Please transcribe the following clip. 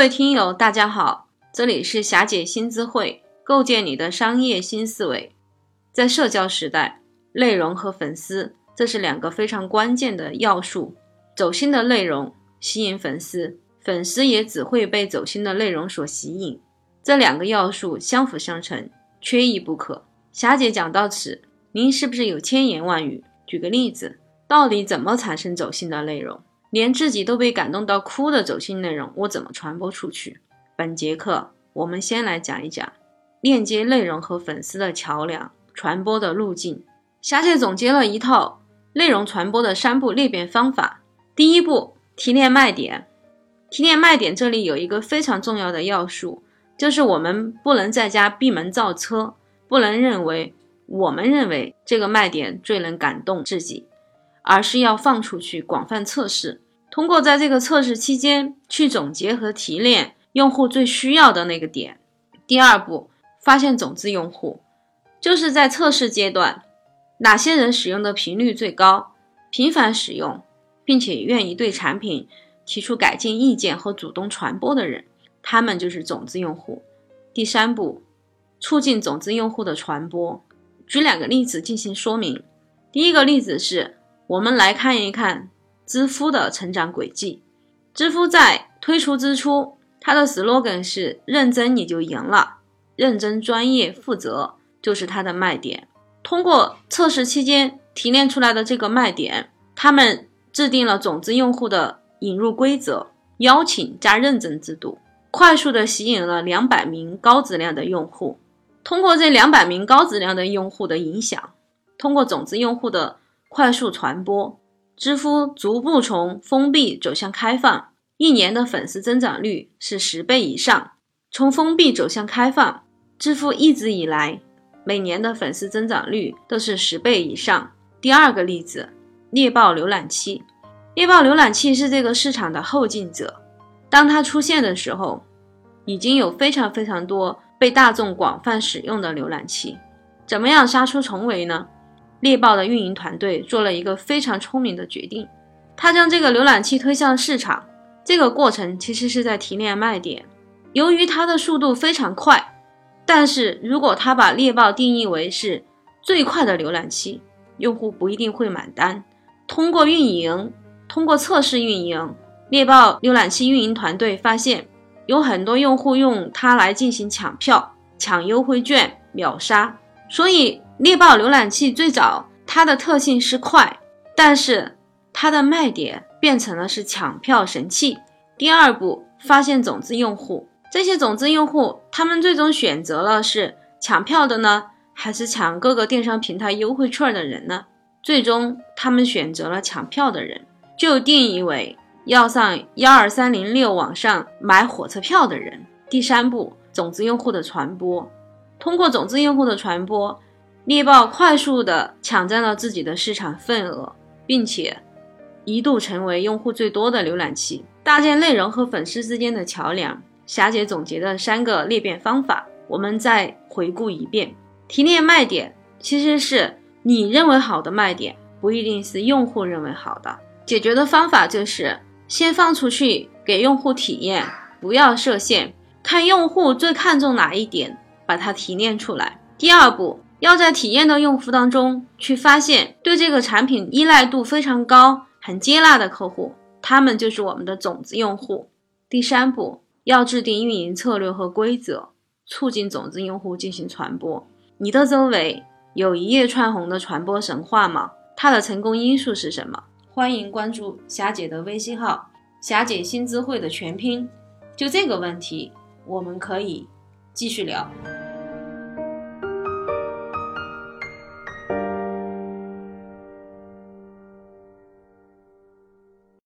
各位听友，大家好，这里是霞姐新知会，构建你的商业新思维。在社交时代，内容和粉丝这是两个非常关键的要素。走心的内容吸引粉丝，粉丝也只会被走心的内容所吸引。这两个要素相辅相成，缺一不可。霞姐讲到此，您是不是有千言万语？举个例子，到底怎么产生走心的内容？连自己都被感动到哭的走心内容，我怎么传播出去？本节课我们先来讲一讲链接内容和粉丝的桥梁传播的路径。霞姐总结了一套内容传播的三步裂变方法。第一步，提炼卖点。提炼卖点这里有一个非常重要的要素，就是我们不能在家闭门造车，不能认为我们认为这个卖点最能感动自己。而是要放出去广泛测试，通过在这个测试期间去总结和提炼用户最需要的那个点。第二步，发现种子用户，就是在测试阶段，哪些人使用的频率最高、频繁使用，并且愿意对产品提出改进意见和主动传播的人，他们就是种子用户。第三步，促进种子用户的传播。举两个例子进行说明。第一个例子是。我们来看一看知乎的成长轨迹。知乎在推出之初，它的 slogan 是“认真你就赢了”，认真、专业、负责就是它的卖点。通过测试期间提炼出来的这个卖点，他们制定了种子用户的引入规则，邀请加认证制度，快速的吸引了两百名高质量的用户。通过这两百名高质量的用户的影响，通过种子用户的。快速传播，知乎逐步从封闭走向开放，一年的粉丝增长率是十倍以上。从封闭走向开放，知乎一直以来每年的粉丝增长率都是十倍以上。第二个例子，猎豹浏览器，猎豹浏览器是这个市场的后进者，当它出现的时候，已经有非常非常多被大众广泛使用的浏览器。怎么样杀出重围呢？猎豹的运营团队做了一个非常聪明的决定，他将这个浏览器推向市场。这个过程其实是在提炼卖点。由于它的速度非常快，但是如果他把猎豹定义为是最快的浏览器，用户不一定会买单。通过运营，通过测试运营，猎豹浏览器运营团队发现有很多用户用它来进行抢票、抢优惠券、秒杀，所以。猎豹浏览器最早，它的特性是快，但是它的卖点变成了是抢票神器。第二步，发现种子用户，这些种子用户，他们最终选择了是抢票的呢，还是抢各个电商平台优惠券的人呢？最终，他们选择了抢票的人，就定义为要上幺二三零六网上买火车票的人。第三步，种子用户的传播，通过种子用户的传播。猎豹快速地抢占了自己的市场份额，并且一度成为用户最多的浏览器。搭建内容和粉丝之间的桥梁，霞姐总结的三个裂变方法，我们再回顾一遍：提炼卖点，其实是你认为好的卖点，不一定是用户认为好的。解决的方法就是先放出去给用户体验，不要设限，看用户最看重哪一点，把它提炼出来。第二步。要在体验的用户当中去发现对这个产品依赖度非常高、很接纳的客户，他们就是我们的种子用户。第三步，要制定运营策略和规则，促进种子用户进行传播。你的周围有一夜窜红的传播神话吗？它的成功因素是什么？欢迎关注霞姐的微信号“霞姐新知会”的全拼。就这个问题，我们可以继续聊。